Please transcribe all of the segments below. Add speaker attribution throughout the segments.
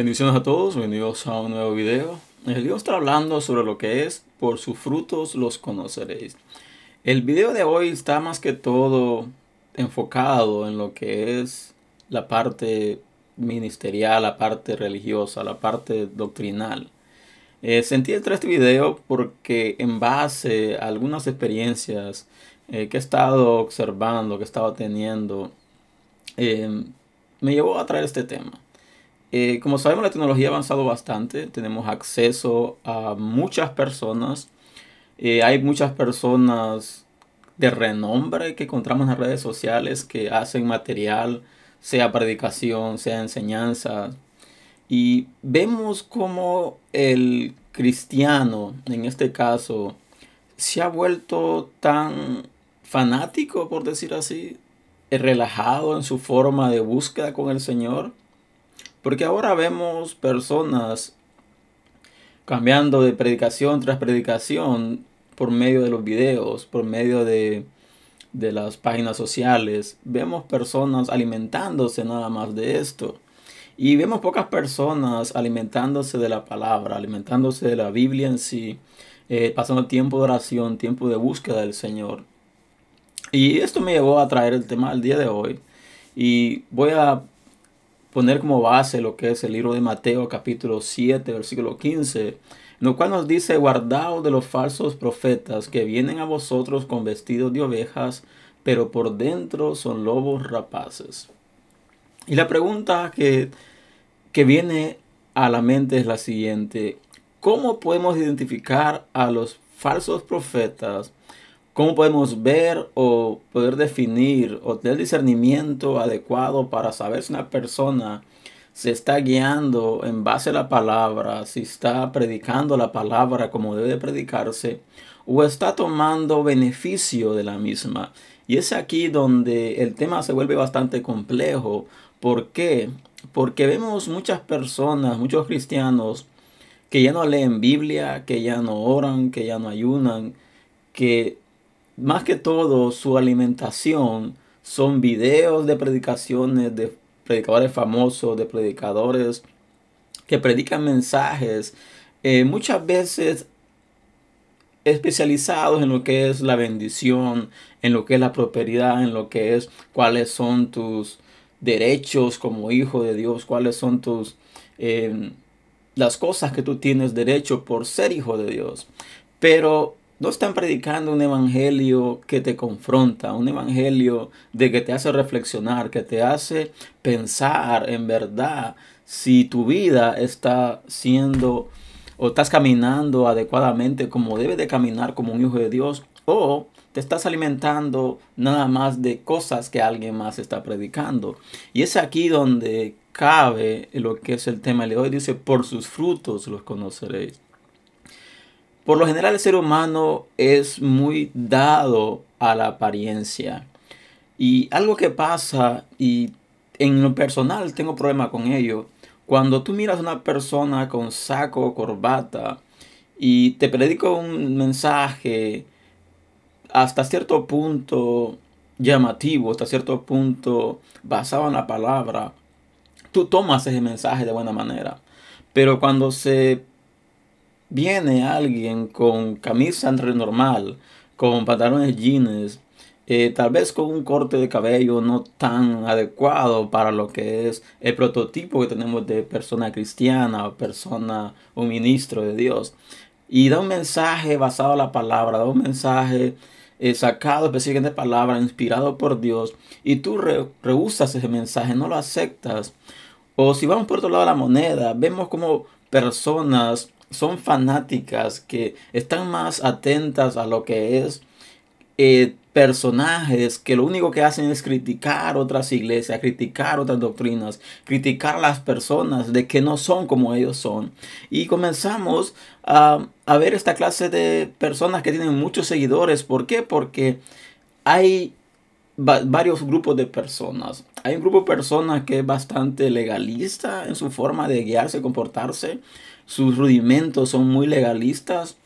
Speaker 1: Bendiciones a todos, bienvenidos a un nuevo video. El video está hablando sobre lo que es por sus frutos los conoceréis. El video de hoy está más que todo enfocado en lo que es la parte ministerial, la parte religiosa, la parte doctrinal. Eh, sentí entrar este video porque en base a algunas experiencias eh, que he estado observando, que he estado teniendo, eh, me llevó a traer este tema. Eh, como sabemos, la tecnología ha avanzado bastante. Tenemos acceso a muchas personas. Eh, hay muchas personas de renombre que encontramos en las redes sociales que hacen material, sea predicación, sea enseñanza. Y vemos como el cristiano, en este caso, se ha vuelto tan fanático, por decir así, relajado en su forma de búsqueda con el Señor porque ahora vemos personas cambiando de predicación tras predicación por medio de los videos, por medio de, de las páginas sociales. Vemos personas alimentándose nada más de esto. Y vemos pocas personas alimentándose de la palabra, alimentándose de la Biblia en sí, eh, pasando tiempo de oración, tiempo de búsqueda del Señor. Y esto me llevó a traer el tema del día de hoy. Y voy a poner como base lo que es el libro de Mateo capítulo 7 versículo 15, en lo cual nos dice, guardaos de los falsos profetas que vienen a vosotros con vestidos de ovejas, pero por dentro son lobos rapaces. Y la pregunta que, que viene a la mente es la siguiente, ¿cómo podemos identificar a los falsos profetas ¿Cómo podemos ver o poder definir o tener discernimiento adecuado para saber si una persona se está guiando en base a la palabra, si está predicando la palabra como debe predicarse o está tomando beneficio de la misma? Y es aquí donde el tema se vuelve bastante complejo. ¿Por qué? Porque vemos muchas personas, muchos cristianos que ya no leen Biblia, que ya no oran, que ya no ayunan, que más que todo su alimentación son videos de predicaciones de predicadores famosos, de predicadores que predican mensajes, eh, muchas veces especializados en lo que es la bendición, en lo que es la prosperidad, en lo que es cuáles son tus derechos como hijo de Dios, cuáles son tus eh, las cosas que tú tienes derecho por ser hijo de Dios. Pero no están predicando un evangelio que te confronta, un evangelio de que te hace reflexionar, que te hace pensar en verdad si tu vida está siendo o estás caminando adecuadamente como debe de caminar como un hijo de Dios o te estás alimentando nada más de cosas que alguien más está predicando. Y es aquí donde cabe lo que es el tema de hoy. Dice, por sus frutos los conoceréis. Por lo general el ser humano es muy dado a la apariencia. Y algo que pasa, y en lo personal tengo problema con ello, cuando tú miras a una persona con saco corbata y te predico un mensaje hasta cierto punto llamativo, hasta cierto punto basado en la palabra, tú tomas ese mensaje de buena manera. Pero cuando se viene alguien con camisa normal, con pantalones jeans, eh, tal vez con un corte de cabello no tan adecuado para lo que es el prototipo que tenemos de persona cristiana o persona, un ministro de Dios. Y da un mensaje basado en la palabra, da un mensaje eh, sacado específicamente de palabra, inspirado por Dios, y tú rehusas ese mensaje, no lo aceptas. O si vamos por otro lado de la moneda, vemos como personas son fanáticas que están más atentas a lo que es eh, personajes que lo único que hacen es criticar otras iglesias, criticar otras doctrinas, criticar a las personas de que no son como ellos son. Y comenzamos a, a ver esta clase de personas que tienen muchos seguidores. ¿Por qué? Porque hay varios grupos de personas. Hay un grupo de personas que es bastante legalista en su forma de guiarse, comportarse. Sus rudimentos son muy legalistas.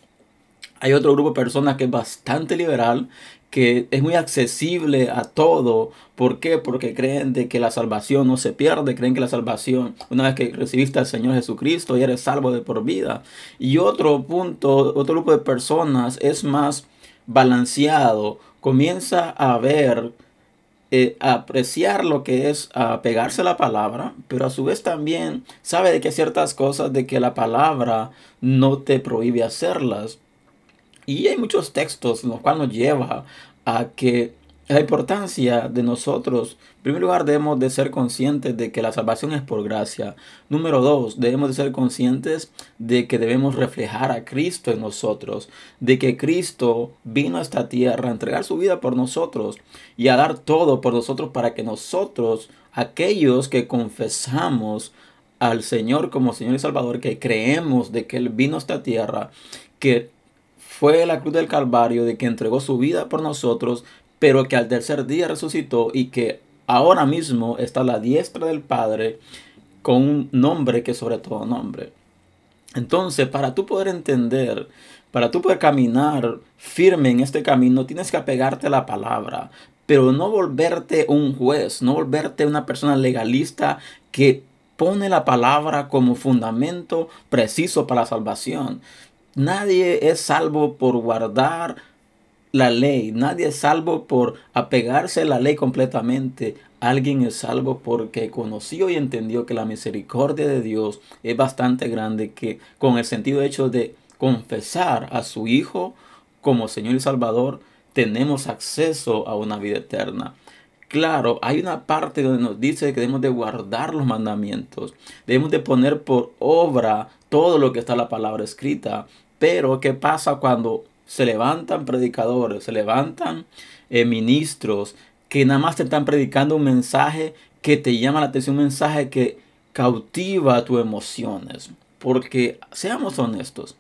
Speaker 1: Hay otro grupo de personas que es bastante liberal, que es muy accesible a todo. ¿Por qué? Porque creen de que la salvación no se pierde, creen que la salvación, una vez que recibiste al Señor Jesucristo, ya eres salvo de por vida. Y otro punto, otro grupo de personas es más balanceado, comienza a ver, eh, apreciar lo que es pegarse a la palabra, pero a su vez también sabe de que ciertas cosas de que la palabra no te prohíbe hacerlas. Y hay muchos textos en los cuales nos lleva a que la importancia de nosotros, en primer lugar, debemos de ser conscientes de que la salvación es por gracia. Número dos, debemos de ser conscientes de que debemos reflejar a Cristo en nosotros, de que Cristo vino a esta tierra a entregar su vida por nosotros y a dar todo por nosotros para que nosotros, aquellos que confesamos al Señor como Señor y Salvador, que creemos de que Él vino a esta tierra, que fue la cruz del Calvario, de que entregó su vida por nosotros, pero que al tercer día resucitó y que ahora mismo está a la diestra del Padre con un nombre que sobre todo nombre. Entonces, para tú poder entender, para tú poder caminar firme en este camino, tienes que apegarte a la palabra, pero no volverte un juez, no volverte una persona legalista que pone la palabra como fundamento preciso para la salvación. Nadie es salvo por guardar la ley. Nadie es salvo por apegarse a la ley completamente. Alguien es salvo porque conoció y entendió que la misericordia de Dios es bastante grande, que con el sentido hecho de confesar a su Hijo como Señor y Salvador, tenemos acceso a una vida eterna. Claro, hay una parte donde nos dice que debemos de guardar los mandamientos, debemos de poner por obra todo lo que está en la palabra escrita, pero ¿qué pasa cuando se levantan predicadores, se levantan eh, ministros que nada más te están predicando un mensaje que te llama la atención, un mensaje que cautiva tus emociones? Porque seamos honestos,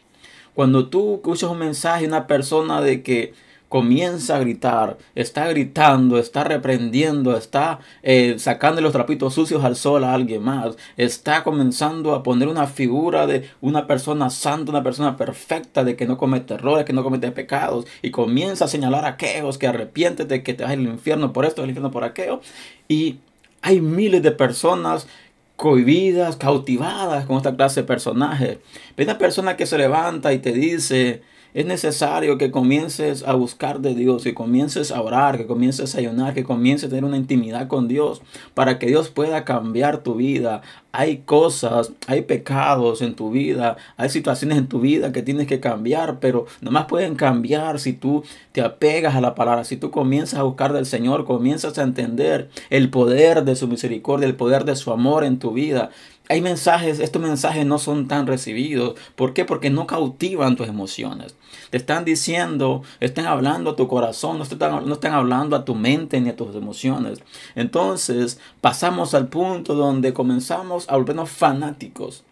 Speaker 1: cuando tú escuchas un mensaje de una persona de que comienza a gritar, está gritando, está reprendiendo, está eh, sacando los trapitos sucios al sol a alguien más, está comenzando a poner una figura de una persona santa, una persona perfecta, de que no comete errores, que no comete pecados, y comienza a señalar a aquellos que arrepiéntete, que te vas al infierno por esto, al infierno por aquello, y hay miles de personas cohibidas, cautivadas con esta clase de personajes. Ve una persona que se levanta y te dice, es necesario que comiences a buscar de Dios, que comiences a orar, que comiences a ayunar, que comiences a tener una intimidad con Dios para que Dios pueda cambiar tu vida. Hay cosas, hay pecados en tu vida, hay situaciones en tu vida que tienes que cambiar, pero nomás pueden cambiar si tú te apegas a la palabra, si tú comienzas a buscar del Señor, comienzas a entender el poder de su misericordia, el poder de su amor en tu vida hay mensajes, estos mensajes no son tan recibidos. ¿Por qué? Porque no cautivan tus emociones. Te están diciendo, están hablando a tu corazón, no están, no están hablando a tu mente ni a tus emociones. Entonces pasamos al punto donde comenzamos a volvernos fanáticos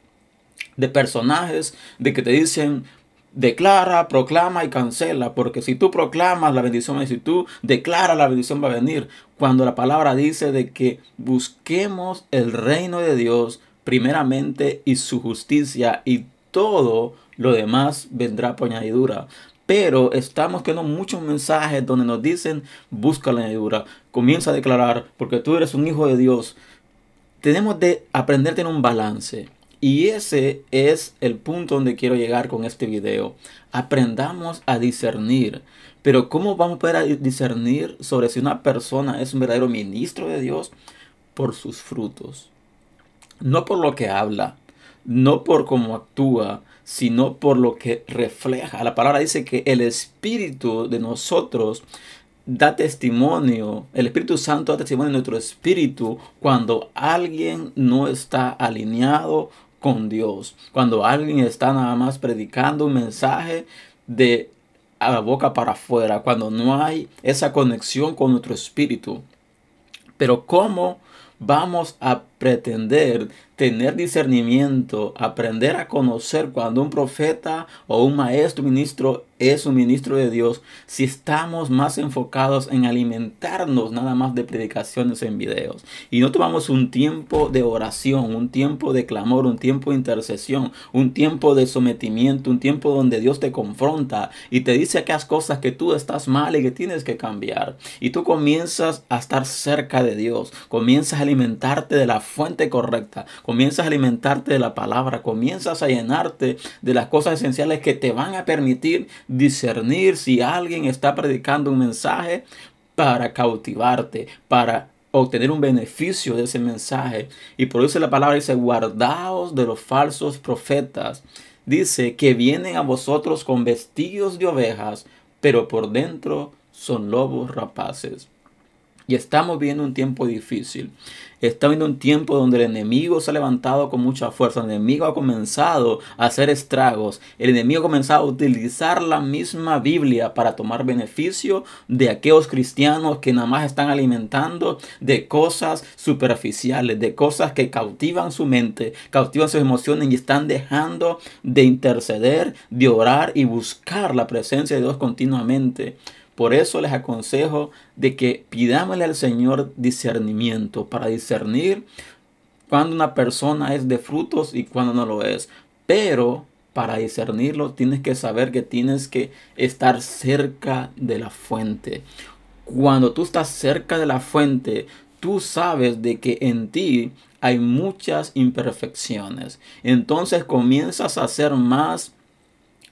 Speaker 1: de personajes, de que te dicen, declara, proclama y cancela, porque si tú proclamas la bendición, si tú declaras la bendición va a venir, cuando la palabra dice de que busquemos el reino de Dios primeramente y su justicia y todo lo demás vendrá por añadidura. Pero estamos teniendo muchos mensajes donde nos dicen, busca la añadidura, comienza a declarar, porque tú eres un hijo de Dios. Tenemos de aprender a tener un balance. Y ese es el punto donde quiero llegar con este video. Aprendamos a discernir. Pero ¿cómo vamos a poder discernir sobre si una persona es un verdadero ministro de Dios? Por sus frutos no por lo que habla, no por cómo actúa, sino por lo que refleja. La palabra dice que el Espíritu de nosotros da testimonio, el Espíritu Santo da testimonio de nuestro espíritu cuando alguien no está alineado con Dios, cuando alguien está nada más predicando un mensaje de a la boca para afuera, cuando no hay esa conexión con nuestro espíritu. Pero ¿cómo vamos a pretender tener discernimiento, aprender a conocer cuando un profeta o un maestro ministro es un ministro de Dios, si estamos más enfocados en alimentarnos nada más de predicaciones en videos y no tomamos un tiempo de oración, un tiempo de clamor, un tiempo de intercesión, un tiempo de sometimiento, un tiempo donde Dios te confronta y te dice aquellas cosas que tú estás mal y que tienes que cambiar. Y tú comienzas a estar cerca de Dios, comienzas a alimentarte de la fuente correcta, comienzas a alimentarte de la palabra, comienzas a llenarte de las cosas esenciales que te van a permitir discernir si alguien está predicando un mensaje para cautivarte, para obtener un beneficio de ese mensaje. Y por eso la palabra dice, guardaos de los falsos profetas. Dice que vienen a vosotros con vestidos de ovejas, pero por dentro son lobos rapaces. Y estamos viendo un tiempo difícil. Estamos viendo un tiempo donde el enemigo se ha levantado con mucha fuerza. El enemigo ha comenzado a hacer estragos. El enemigo ha comenzado a utilizar la misma Biblia para tomar beneficio de aquellos cristianos que nada más están alimentando de cosas superficiales, de cosas que cautivan su mente, cautivan sus emociones y están dejando de interceder, de orar y buscar la presencia de Dios continuamente. Por eso les aconsejo de que pidámosle al Señor discernimiento para discernir cuando una persona es de frutos y cuando no lo es. Pero para discernirlo tienes que saber que tienes que estar cerca de la fuente. Cuando tú estás cerca de la fuente, tú sabes de que en ti hay muchas imperfecciones. Entonces comienzas a ser más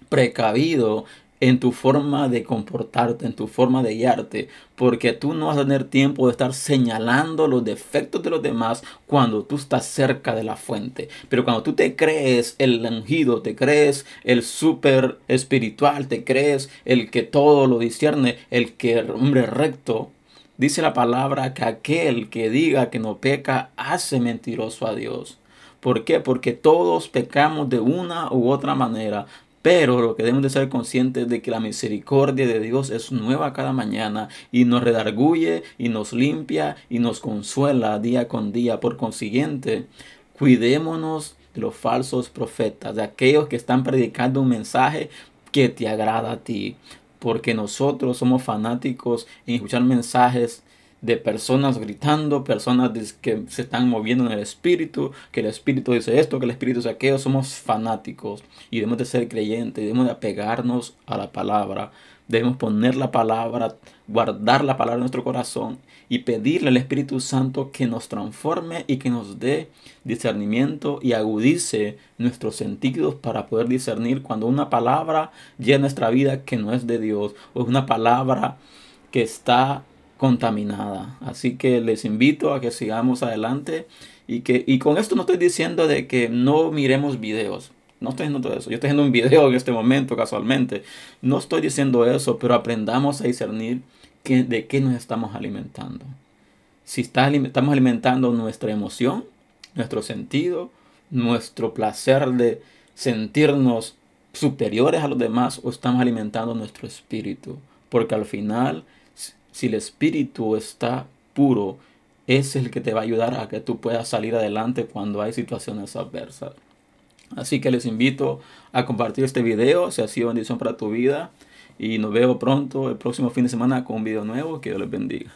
Speaker 1: precavido en tu forma de comportarte, en tu forma de guiarte, porque tú no vas a tener tiempo de estar señalando los defectos de los demás cuando tú estás cerca de la fuente. Pero cuando tú te crees el ungido, te crees el súper espiritual, te crees el que todo lo discierne, el que hombre recto, dice la palabra que aquel que diga que no peca hace mentiroso a Dios. ¿Por qué? Porque todos pecamos de una u otra manera, pero lo que debemos de ser conscientes de que la misericordia de Dios es nueva cada mañana y nos redarguye y nos limpia y nos consuela día con día. Por consiguiente, cuidémonos de los falsos profetas, de aquellos que están predicando un mensaje que te agrada a ti. Porque nosotros somos fanáticos en escuchar mensajes de personas gritando, personas que se están moviendo en el espíritu, que el espíritu dice esto, que el espíritu dice aquello, somos fanáticos. Y debemos de ser creyentes, debemos de apegarnos a la palabra, debemos poner la palabra, guardar la palabra en nuestro corazón y pedirle al Espíritu Santo que nos transforme y que nos dé discernimiento y agudice nuestros sentidos para poder discernir cuando una palabra llega a nuestra vida que no es de Dios o es una palabra que está contaminada. Así que les invito a que sigamos adelante y que y con esto no estoy diciendo de que no miremos videos. No estoy diciendo todo eso. Yo estoy haciendo un video en este momento casualmente. No estoy diciendo eso, pero aprendamos a discernir que, de qué nos estamos alimentando. Si estamos alimentando nuestra emoción, nuestro sentido, nuestro placer de sentirnos superiores a los demás o estamos alimentando nuestro espíritu. Porque al final si el espíritu está puro, es el que te va a ayudar a que tú puedas salir adelante cuando hay situaciones adversas. Así que les invito a compartir este video, si ha sido bendición para tu vida. Y nos veo pronto el próximo fin de semana con un video nuevo. Que Dios les bendiga.